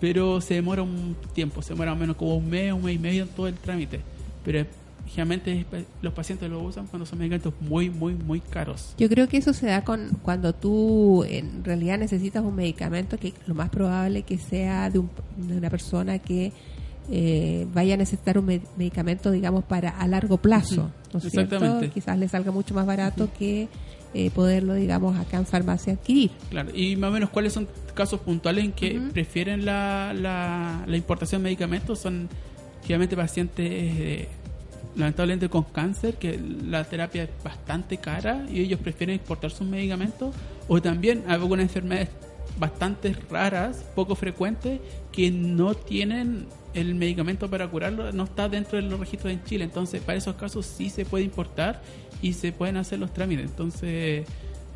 pero se demora un tiempo, se demora menos como un mes, un mes y medio en todo el trámite. Pero generalmente los pacientes lo usan cuando son medicamentos muy, muy, muy caros. Yo creo que eso se da con cuando tú en realidad necesitas un medicamento que lo más probable que sea de, un- de una persona que eh, vaya a necesitar un me- medicamento, digamos, para a largo plazo, ¿no es cierto? Exactamente. Quizás le salga mucho más barato que eh, poderlo, digamos, acá en farmacia adquirir. Claro, y más o menos cuáles son casos puntuales en que prefieren la, la, la importación de medicamentos son generalmente pacientes eh, lamentablemente con cáncer, que la terapia es bastante cara y ellos prefieren exportar sus medicamentos, o también algunas enfermedades bastante raras, poco frecuentes, que no tienen el medicamento para curarlo, no está dentro de los registros en Chile. Entonces, para esos casos sí se puede importar y se pueden hacer los trámites. Entonces,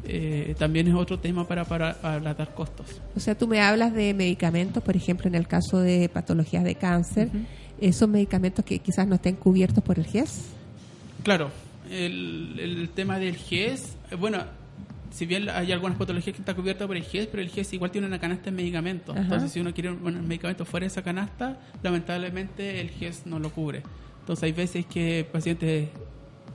eh, también es otro tema para, para abaratar costos. O sea, tú me hablas de medicamentos, por ejemplo, en el caso de patologías de cáncer, esos medicamentos que quizás no estén cubiertos por el GES. Claro, el, el tema del GES, eh, bueno, si bien hay algunas patologías que están cubiertas por el GES, pero el GES igual tiene una canasta de medicamentos. Entonces, si uno quiere un medicamento fuera de esa canasta, lamentablemente el GES no lo cubre. Entonces, hay veces que pacientes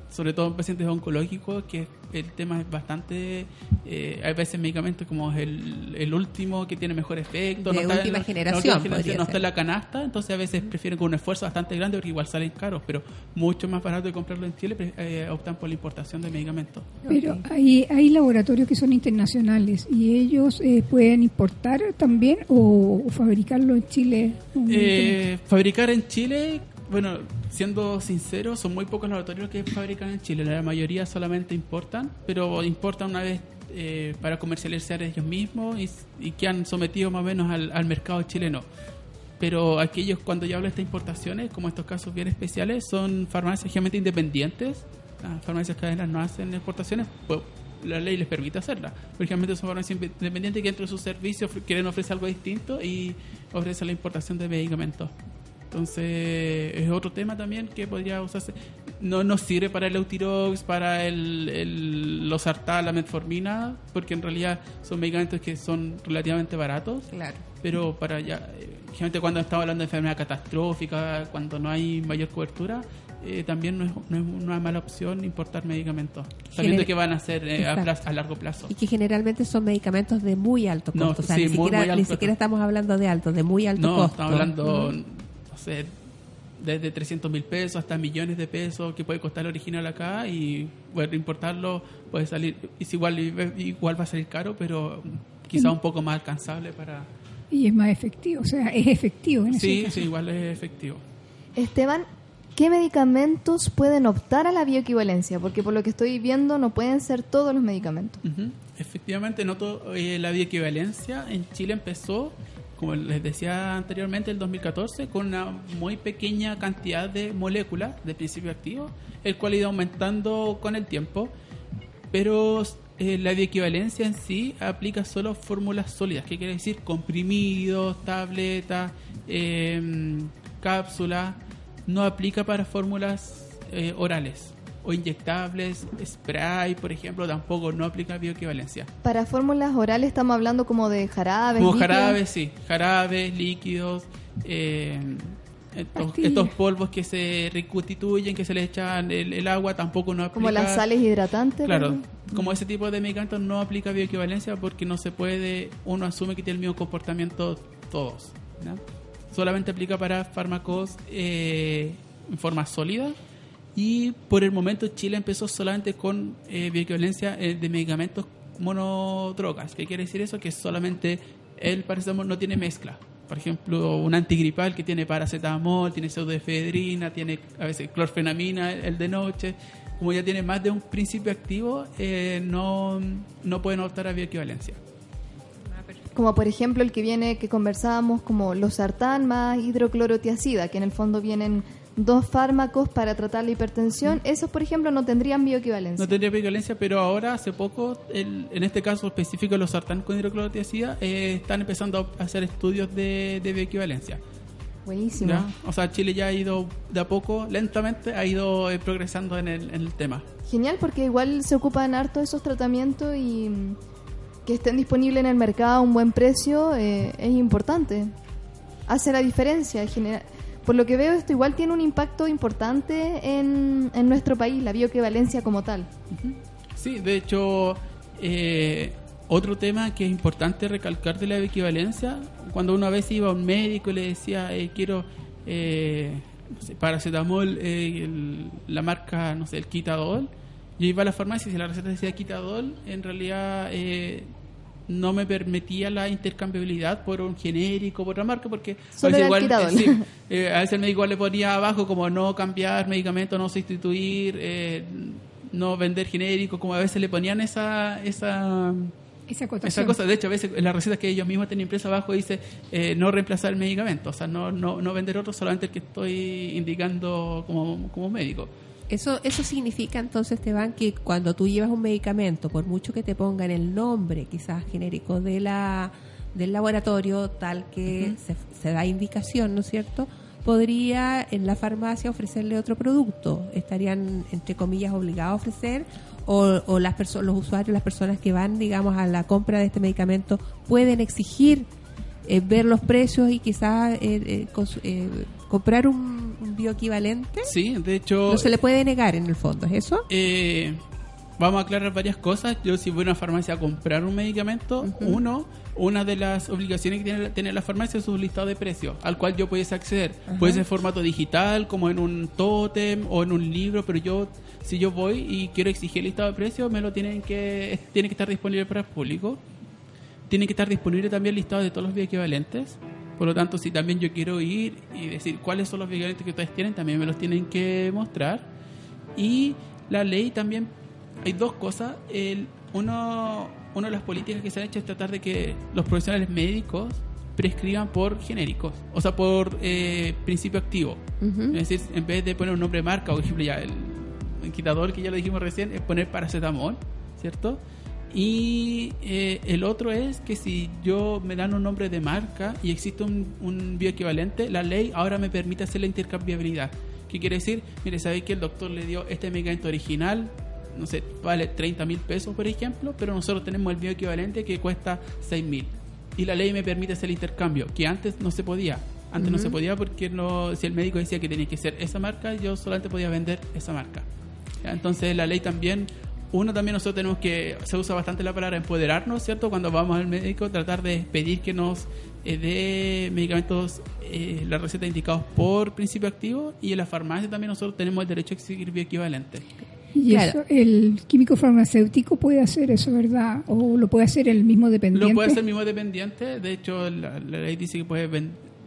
sobre todo en pacientes oncológicos, que el tema es bastante. Eh, hay veces medicamentos como el, el último que tiene mejor efecto. De no está última en, generación, no podría está en la canasta, entonces a veces prefieren con un esfuerzo bastante grande porque igual salen caros, pero mucho más barato de comprarlo en Chile, eh, optan por la importación de medicamentos. Pero hay, hay laboratorios que son internacionales y ellos eh, pueden importar también o, o fabricarlo en Chile. Eh, fabricar en Chile, bueno, siendo sincero, son muy pocos laboratorios que fabrican en Chile. La mayoría solamente importan, pero importan una vez eh, para comercializar ellos mismos y, que han sometido más o menos al, mercado chileno. Pero aquellos, cuando yo hablo de estas importaciones, como estos casos bien especiales, son farmacias generalmente independientes. Las farmacias cadenas no hacen exportaciones, pues la ley les permite hacerlas. Porque generalmente son farmacias independientes que dentro de sus servicios quieren ofrecer algo distinto y ofrecen la importación de medicamentos. Entonces, es otro tema también que podría usarse. No nos sirve para el Eutirox, para el, el, los la metformina, porque en realidad son medicamentos que son relativamente baratos. Claro. Pero para ya, generalmente cuando estamos hablando de enfermedad catastrófica, cuando no hay mayor cobertura, eh, también no es, no es una mala opción importar medicamentos, sabiendo que van a ser eh, a, Exacto. plazo- a largo plazo. Y que generalmente son medicamentos de muy alto No, costo. o sea, sí, ni, muy, siquiera, muy alto ni costo. siquiera estamos hablando de alto, de muy alto No, costo. estamos hablando, no sé, desde 300 mil pesos hasta millones de pesos que puede costar el original acá y poder importarlo puede salir, es igual, igual va a salir caro, pero quizá un poco más alcanzable para... Y es más efectivo, o sea, es efectivo en Sí, caso. sí, igual es efectivo. Esteban, ¿qué medicamentos pueden optar a la bioequivalencia? Porque por lo que estoy viendo no pueden ser todos los medicamentos. Efectivamente, noto eh, la bioequivalencia en Chile empezó, como les decía anteriormente, el 2014, con una muy pequeña cantidad de moléculas de principio activo, el cual ha ido aumentando con el tiempo, pero eh, la bioequivalencia en sí aplica solo fórmulas sólidas, que quiere decir comprimidos, tabletas, eh, cápsulas, no aplica para fórmulas eh, orales o inyectables, spray, por ejemplo, tampoco no aplica bioequivalencia. Para fórmulas orales estamos hablando como de jarabes. Como líquidos. jarabes, sí, jarabes, líquidos, eh, estos, estos polvos que se reconstituyen, que se le echan el, el agua, tampoco no aplica. Como las sales hidratantes. Claro, ¿verdad? como ese tipo de medicamentos no aplica bioequivalencia porque no se puede, uno asume que tiene el mismo comportamiento todos. ¿no? Solamente aplica para fármacos eh, en forma sólida y por el momento Chile empezó solamente con eh, bioequivalencia eh, de medicamentos monodrogas. ¿Qué quiere decir eso? Que solamente el paracetamol no tiene mezcla. Por ejemplo, un antigripal que tiene paracetamol, tiene pseudoefedrina, tiene a veces clorfenamina, el de noche. Como ya tiene más de un principio activo, eh, no, no pueden optar a bioequivalencia. Como por ejemplo el que viene que conversábamos como los sartán más hidroclorotiazida, que en el fondo vienen dos fármacos para tratar la hipertensión. Esos, por ejemplo, no tendrían bioequivalencia. No tendría bioequivalencia, pero ahora, hace poco, el- en este caso específico, los sartán con hidroclorotiazida, eh, están empezando a hacer estudios de, de bioequivalencia. Buenísimo. ¿ya? O sea, Chile ya ha ido de a poco, lentamente, ha ido eh, progresando en el, en el tema. Genial, porque igual se ocupan harto esos tratamientos y que estén disponibles en el mercado a un buen precio eh, es importante. Hace la diferencia. genera- Por lo que veo, esto igual tiene un impacto importante en, en nuestro país, la bioequivalencia como tal. Sí, de hecho, eh, otro tema que es importante recalcar de la equivalencia, cuando una vez iba a un médico y le decía, eh, quiero eh, paracetamol, eh, la marca, no sé, el Quitadol, yo iba a la farmacia y si la receta decía Quitadol, en realidad eh, no me permitía la intercambiabilidad por un genérico, por otra marca, porque a veces igual, sí, eh, a veces el médico le ponía abajo como no cambiar medicamento, no sustituir, eh, no vender genérico, como a veces le ponían esa esa Esa esa cosa. De hecho, a veces en las recetas que ellos mismos tienen impresa abajo dice eh, no reemplazar el medicamento, o sea, no, no, no vender otro, solamente el que estoy indicando como, como médico. Eso, eso significa entonces, Esteban, que cuando tú llevas un medicamento, por mucho que te pongan el nombre quizás genérico de la, del laboratorio, tal que se, se da indicación, ¿no es cierto? Podría en la farmacia ofrecerle otro producto. ¿Estarían, entre comillas, obligados a ofrecer? ¿O, o las los usuarios, las personas que van, digamos, a la compra de este medicamento, pueden exigir eh, ver los precios y quizás eh, eh, eh, comprar un bioequivalente? Sí, de hecho, No se le puede negar en el fondo, ¿es eso? eh, vamos a aclarar varias cosas. Yo si voy a una farmacia a comprar un medicamento, uno, una de las obligaciones que tiene, la- tiene la farmacia es un listado de precios, al cual yo puedes acceder. Puede ser en formato digital, como en un tótem o en un libro, pero yo si yo voy y quiero exigir el listado de precios, me lo tienen que tiene que estar disponible para el público. Tiene que estar disponible también el listado de todos los bioequivalentes. Por lo tanto, si también yo quiero ir y decir cuáles son los bioequivalentes que ustedes tienen, también me los tienen que mostrar. Y la ley también, hay dos cosas. El, uno, una de las políticas que se han hecho es tratar de que los profesionales médicos prescriban por genéricos, o sea, por eh, principio activo. Es decir, en vez de poner un nombre de marca, por ejemplo, ya el, el quitador que ya lo dijimos recién, es poner paracetamol, ¿cierto? Y eh, el otro es que si yo me dan un nombre de marca y existe un, un bioequivalente, la ley ahora me permite hacer la intercambiabilidad. ¿Qué quiere decir? Mire, ¿sabe que el doctor le dio este medicamento original? No sé, vale 30 mil pesos, por ejemplo, pero nosotros tenemos el bioequivalente que cuesta 6 mil. Y la ley me permite hacer el intercambio, que antes no se podía. Antes no se podía porque no, si el médico decía que tenía que ser esa marca, yo solamente podía vender esa marca. Entonces la ley también, uno también nosotros tenemos que, se usa bastante la palabra empoderarnos, ¿cierto? Cuando vamos al médico, tratar de pedir que nos eh, dé medicamentos, eh, la receta indicados por principio activo y en la farmacia también nosotros tenemos el derecho a exigir bioequivalente. Y Claro. eso, el químico farmacéutico puede hacer eso, ¿verdad? O lo puede hacer el mismo dependiente. Lo puede hacer mismo dependiente, de hecho la, la ley dice que puede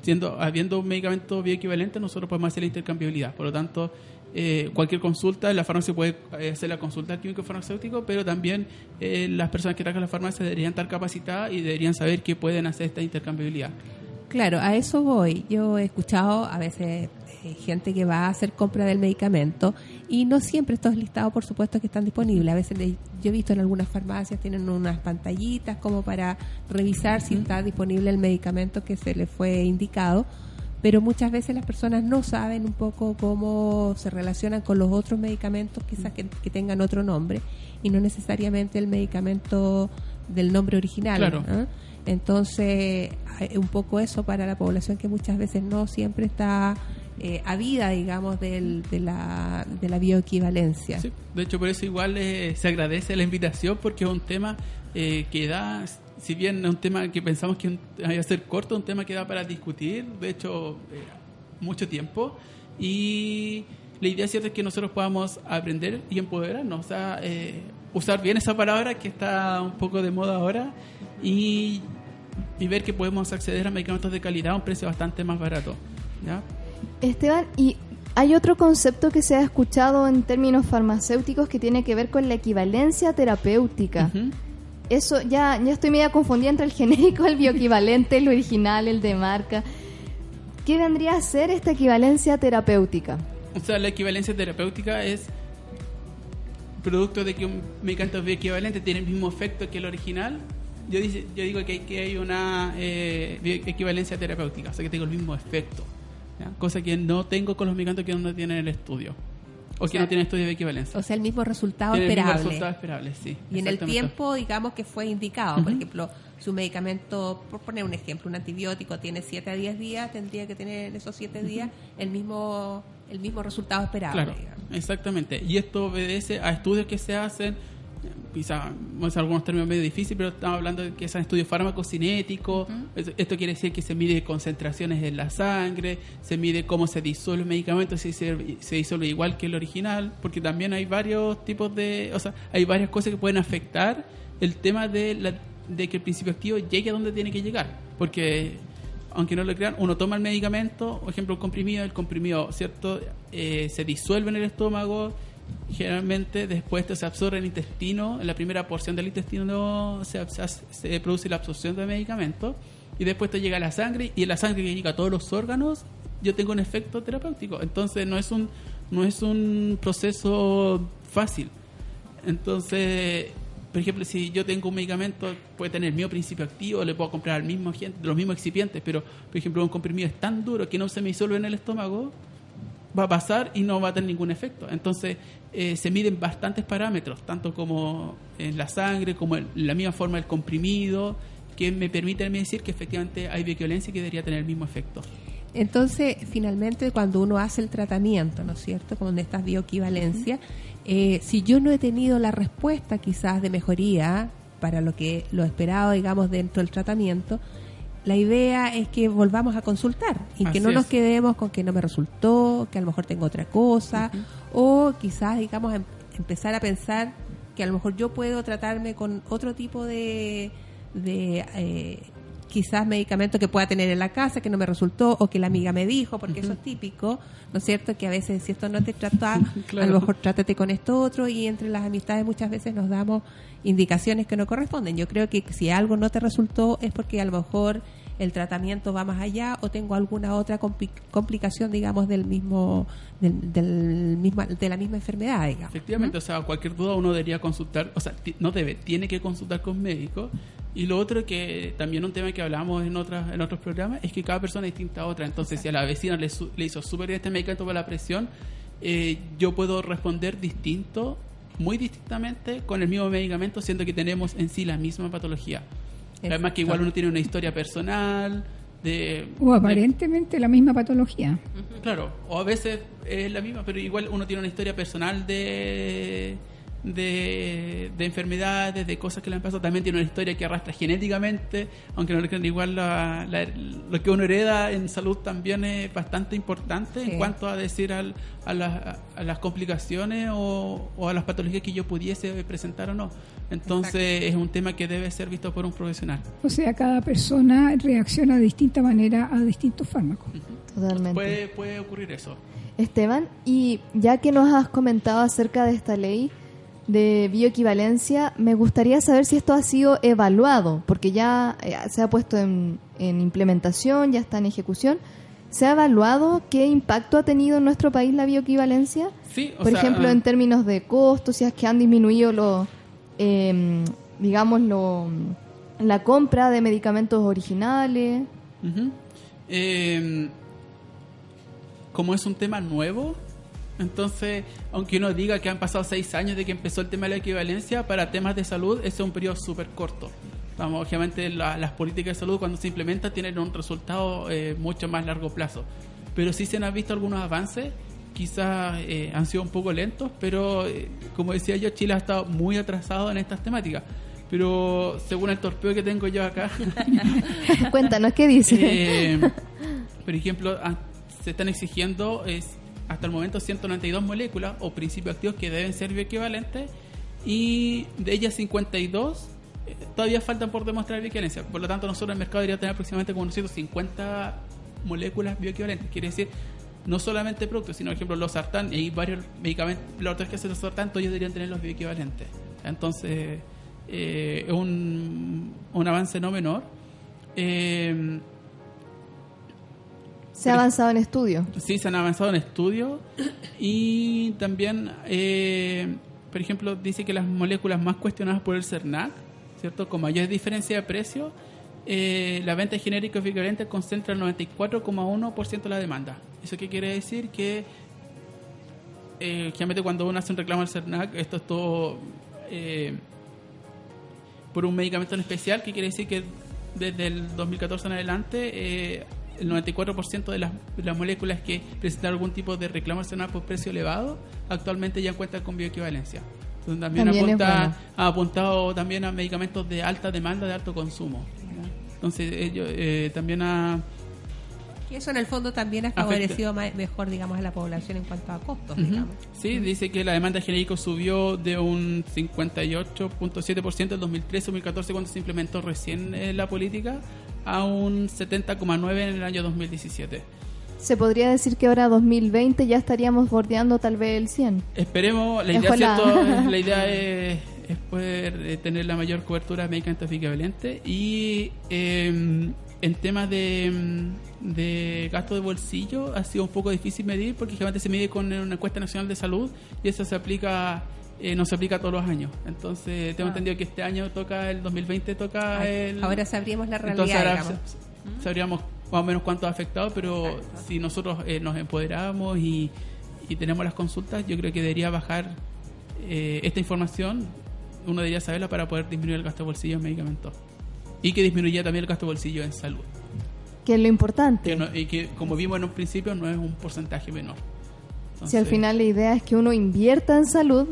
siendo habiendo un medicamento bioequivalente nosotros podemos hacer la intercambiabilidad. Por lo tanto, eh, cualquier consulta, la farmacia puede eh, hacer la consulta al químico farmacéutico, pero también eh, las personas que trabajan en la farmacia deberían estar capacitadas y deberían saber que pueden hacer esta intercambiabilidad. Claro, a eso voy. Yo he escuchado a veces eh, gente que va a hacer compra del medicamento y no siempre estos listados, por supuesto, que están disponibles. A veces le- yo he visto en algunas farmacias tienen unas pantallitas como para revisar si está disponible el medicamento que se le fue indicado. Pero muchas veces las personas no saben un poco cómo se relacionan con los otros medicamentos, quizás que, que tengan otro nombre, y no necesariamente el medicamento del nombre original. Claro. ¿ah? Entonces, un poco eso para la población que muchas veces no siempre está eh, avida, digamos, del- de, la, de la bioequivalencia. De hecho, por eso igual eh, se agradece la invitación porque es un tema eh, que da, si bien es un tema que pensamos que un- iba a ser corto, un tema que da para discutir, de hecho, eh, mucho tiempo. Y la idea cierta es que nosotros podamos aprender y empoderarnos, o sea, eh, usar bien esa palabra que está un poco de moda ahora y, y ver que podemos acceder a medicamentos de calidad a un precio bastante más barato. ¿ya? Esteban, y hay otro concepto que se ha escuchado en términos farmacéuticos que tiene que ver con la equivalencia terapéutica. Ujú. Eso ya, ya estoy media confundida entre el genérico, el bioequivalente, el original, el de marca. ¿Qué vendría a ser esta equivalencia terapéutica? O sea, la equivalencia terapéutica es producto de que un medicamento bioequivalente tiene el mismo efecto que el original. Yo, dice, yo digo que hay, que hay una eh, equivalencia terapéutica, o sea que tengo el mismo efecto. ¿ya? Cosa que no tengo con los medicamentos que no tienen el estudio. O, que sea, no tienen estudio de equivalencia. O sea, el mismo resultado Tienen el mismo esperable. resultado esperable, sí. Y en el tiempo, digamos, que fue indicado. Por ejemplo, su medicamento, por poner un ejemplo, un antibiótico tiene 7 a 10 días, tendría que tener en esos 7 días el mismo el mismo resultado esperable. Claro, digamos. exactamente. Y esto obedece a estudios que se hacen, quizá, vamos a usar algunos términos medio difíciles, pero estamos hablando de que son estudios farmacocinéticos. Es- Esto quiere decir que se mide concentraciones en la sangre, se mide cómo se disuelve el medicamento, si se, se disuelve igual que el original, porque también hay varios tipos de, o sea, hay varias cosas que pueden afectar el tema de, la, de que el principio activo llegue a donde tiene que llegar, porque aunque no lo crean, uno toma el medicamento, por ejemplo, el comprimido, el comprimido, ¿cierto? Eh, se disuelve en el estómago, generalmente después esto se absorbe en el intestino, en la primera porción del intestino se, se produce la absorción del medicamento, y después esto llega a la sangre, y en la sangre que llega a todos los órganos, yo tengo un efecto terapéutico. Entonces no es un no es un proceso fácil. Entonces, por ejemplo, si yo tengo un medicamento, puede tener el mismo principio activo, le puedo comprar al mismo gente, los mismos excipientes, pero, por ejemplo, un comprimido es tan duro que no se me disuelve en el estómago, va a pasar y no va a tener ningún efecto. Entonces, eh, se miden bastantes parámetros, tanto como en la sangre, como en la misma forma del comprimido, que me permiten decir que efectivamente hay bioequivalencia que debería tener el mismo efecto. Entonces, finalmente, cuando uno hace el tratamiento, ¿no es cierto?, con estas bioequivalencias, eh, si yo no he tenido la respuesta quizás de mejoría para lo que lo esperado, digamos, dentro del tratamiento, la idea es que volvamos a consultar y que no nos quedemos con que no me resultó, que a lo mejor tengo otra cosa, o quizás, digamos, em, empezar a pensar que a lo mejor yo puedo tratarme con otro tipo de, de eh, quizás medicamento que pueda tener en la casa que no me resultó o que la amiga me dijo, porque eso es típico, ¿no es cierto? Que a veces si esto no te trata, a lo mejor trátate con esto otro y entre las amistades muchas veces nos damos indicaciones que no corresponden. Yo creo que si algo no te resultó es porque a lo mejor el tratamiento va más allá o tengo alguna otra complicación, digamos, del mismo, del, misma, de la misma enfermedad, digamos. Efectivamente, o sea, cualquier duda uno debería consultar, o sea, no debe, tiene que consultar con médico y lo otro que también un tema que hablamos en otras en otros programas es que cada persona es distinta a otra. Entonces, si a la vecina le, le hizo súper bien este medicamento para la presión, eh, yo puedo responder distinto, muy distintamente, con el mismo medicamento, siendo que tenemos en sí la misma patología. Además que igual uno tiene una historia personal, de, o aparentemente la misma patología. Claro, o a veces es la misma, pero igual uno tiene una historia personal de de, enfermedades, de cosas que le han pasado. También tiene una historia que arrastra genéticamente, aunque no le crean igual lo que uno hereda en salud también es bastante importante en cuanto a decir al, a, las complicaciones o, a las patologías que yo pudiese presentar o no. Entonces es un tema que debe ser visto por un profesional. O sea, cada persona reacciona de distinta manera a distintos fármacos. Totalmente. Puede, puede ocurrir eso. Esteban, y ya que nos has comentado acerca de esta ley, de bioequivalencia, me gustaría saber si esto ha sido evaluado, porque ya eh, se ha puesto en, implementación, ya está en ejecución. ¿Se ha evaluado qué impacto ha tenido en nuestro país la bioequivalencia? Sí, Por ejemplo, en términos de costos, si es que han disminuido los, eh, digamos, lo, la compra de medicamentos originales. Em, como es un tema nuevo, entonces, aunque uno diga que han pasado seis años de que empezó el tema de la equivalencia, para temas de salud ese es un periodo súper corto. Obviamente las políticas de salud cuando se implementan tienen un resultado eh, mucho más largo plazo. Pero sí se han visto algunos avances, quizás eh, han sido un poco lentos, pero eh, como decía yo, Chile ha estado muy atrasado en estas temáticas. Pero según el torpeo que tengo yo acá... Cuéntanos, ¿qué dice? por ejemplo, ah, se están exigiendo hasta el momento 192 moléculas o principios activos que deben ser bioequivalentes y de ellas 52 eh, todavía faltan por demostrar bioequivalencia. Por lo tanto, nosotros en el mercado debería tener aproximadamente como 150 moléculas bioequivalentes. Quiere decir, no solamente productos, sino por ejemplo los sartán y varios medicamentos, los otros que hacen los sartán, todos deberían tener los bioequivalentes. Entonces, eh, es un, un avance no menor. Eh, se ha avanzado en estudio. Sí, se han avanzado en estudio y también, eh, por ejemplo, dice que las moléculas más cuestionadas por el CERNAC, ¿cierto? Con mayor diferencia de precio, eh, la venta de genéricos concentra el 94,1% de la demanda. ¿Eso qué quiere decir? Que eh, generalmente cuando uno hace un reclamo al CERNAC, esto es todo eh, por un medicamento en especial, que quiere decir que desde el 2014 en adelante el 94% de las, las, moléculas que presentan algún tipo de reclamación por precio elevado actualmente ya cuentan con bioequivalencia. Entonces, también, apunta, ha apuntado también a medicamentos de alta demanda, de alto consumo. Entonces, ellos eh, también ha... Y eso en el fondo también ha favorecido mejor, digamos, a la población en cuanto a costos, digamos. Sí, dice que la demanda genérico subió de un 58.7% en 2013-2014 cuando se implementó recién eh, la política a un 70,9 en el año 2017. Se podría decir que ahora 2020 ya estaríamos bordeando tal vez el 100. Esperemos, la idea, la idea es, poder eh, tener la mayor cobertura de medicamentos equivalentes y em, en temas de, mm, de gasto de bolsillo ha sido un poco difícil medir porque generalmente se mide con una encuesta nacional de salud y eso se aplica eh, no se aplica todos los años. Entonces, tengo Ah. entendido que este año toca, el 2020 toca el... Ahora sabríamos la realidad. Entonces ahora digamos. sa- sabríamos más o menos cuánto ha afectado, pero si nosotros eh, nos empoderamos y, y tenemos las consultas, yo creo que debería bajar eh, esta información, uno debería saberla para poder disminuir el gasto de bolsillo en medicamentos. Y que disminuya también el gasto de bolsillo en salud. Que es lo importante. Que no- y que, como vimos en un principio, no es un porcentaje menor. Si al final la idea es que uno invierta en salud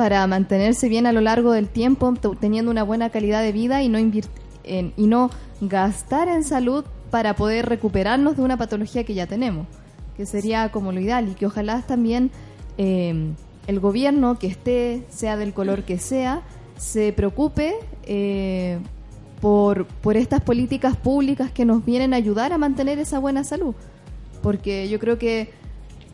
para mantenerse bien a lo largo del tiempo, teniendo una buena calidad de vida y no en- y no gastar en salud para poder recuperarnos de una patología que ya tenemos, que sería como lo ideal y que ojalá también eh, el gobierno que esté, sea del color que sea, se preocupe eh, por, por estas políticas públicas que nos vienen a ayudar a mantener esa buena salud. Porque yo creo que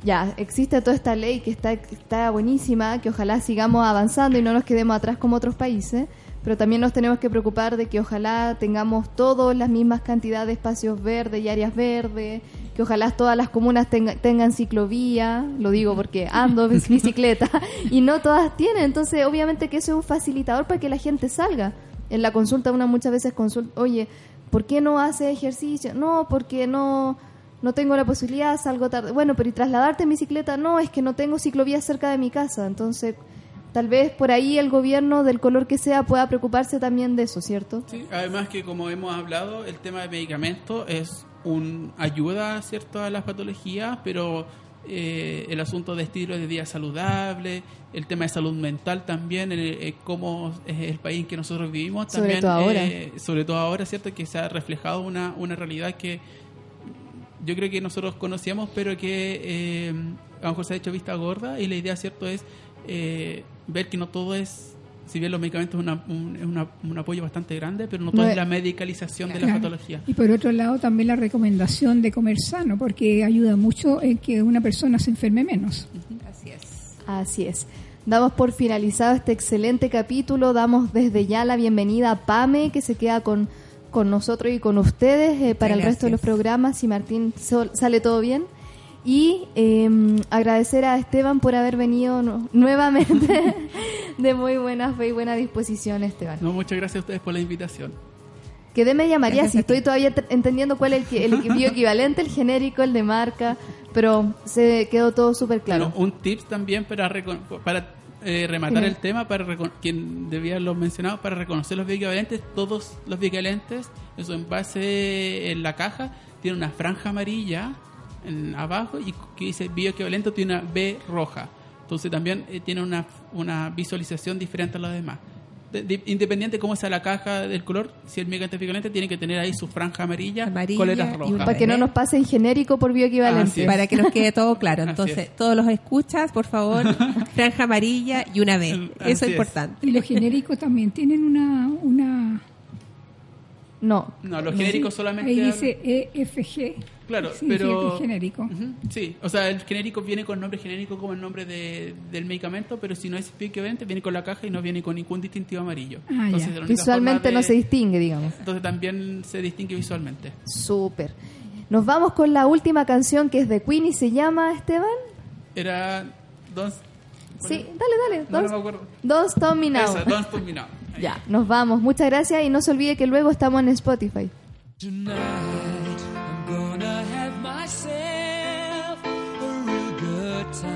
ya existe toda esta ley que está, está buenísima, que ojalá sigamos avanzando y no nos quedemos atrás como otros países, pero también nos tenemos que preocupar de que ojalá tengamos todos las mismas cantidades de espacios verdes y áreas verdes, que ojalá todas las comunas tenga- tengan ciclovía, lo digo porque ando en bicicleta, y no todas tienen, entonces obviamente que eso es un facilitador para que la gente salga. En la consulta una muchas veces consulta, oye, ¿por qué no hace ejercicio? No, porque no no tengo la posibilidad, salgo tarde. Bueno, pero ¿y trasladarte en bicicleta? No, es que no tengo ciclovía cerca de mi casa. Entonces, tal vez por ahí el gobierno, del color que sea, pueda preocuparse también de eso, ¿cierto? Sí, además que como hemos hablado, el tema de medicamentos es un ayuda cierto a las patologías, pero eh, el asunto de estilo de vida saludable, el tema de salud mental también, el, eh, cómo es el país en que nosotros vivimos Sobre también, todo ahora. eh, sobre todo ahora, cierto que se ha reflejado una, una realidad que yo creo que nosotros conocíamos, pero que eh, a lo mejor se ha hecho vista gorda y la idea, cierto, es eh, ver que no todo es, si bien los medicamentos es una- un, es una- un apoyo bastante grande, pero no todo No es la medicalización de la Claro. patología. Y por otro lado, también la recomendación de comer sano, porque ayuda mucho en que una persona se enferme menos. Así es. Así es. Damos por finalizado este excelente capítulo. Damos desde ya la bienvenida a Pame, que se queda con, con nosotros y con ustedes eh, para el resto de los programas. Si Martín sol- sale todo bien. Y eh, agradecer a Esteban por haber venido nu- nuevamente de muy buena fe y buena disposición, Esteban. No, muchas gracias a ustedes por la invitación. Quedé media María, si estoy todavía te- entendiendo cuál es el, que- el bioequivalente, el genérico, el de marca, pero se quedó todo súper claro. Bueno, un tips también para, para eh, rematar el tema, para quien debía haberlo mencionado, para reconocer los bioequivalentes, todos los bioequivalentes, en su envase en la caja, tiene una franja amarilla en, abajo y que dice bioequivalente, tiene una B roja. Entonces también eh, tiene una, una visualización diferente a los demás. De- de- independiente de cómo sea la caja del color, si el bioequivalente, tiene que tener ahí su franja amarilla, Amarilla con y letras un rojas. Para que no nos pasen genérico por es. Para que nos quede todo claro. Entonces, es. todos los escuchas, por favor, franja amarilla y una B. Eso es es. importante. Y los genéricos también tienen una, una No. No, los genéricos solamente... ahí dice EFG. Claro, pero... genérico. Sí, o sea, el genérico viene con nombre genérico como el nombre de- del medicamento, pero si no es bioequivalente, viene con la caja y no viene con ningún distintivo amarillo. Ah, ya. Entonces, única Visualmente no se distingue, digamos. Entonces también se distingue visualmente. Súper. Nos vamos con la última canción que es de Queen y se llama Esteban. Era... Don't, Sí, dale, dale. No, no Don't, me acuerdo. Don't Stop Me Now. Esa, Don't Stop Me Now. Ahí. Ya, nos vamos. Muchas gracias y no se olvide que luego estamos en Spotify. Tonight time.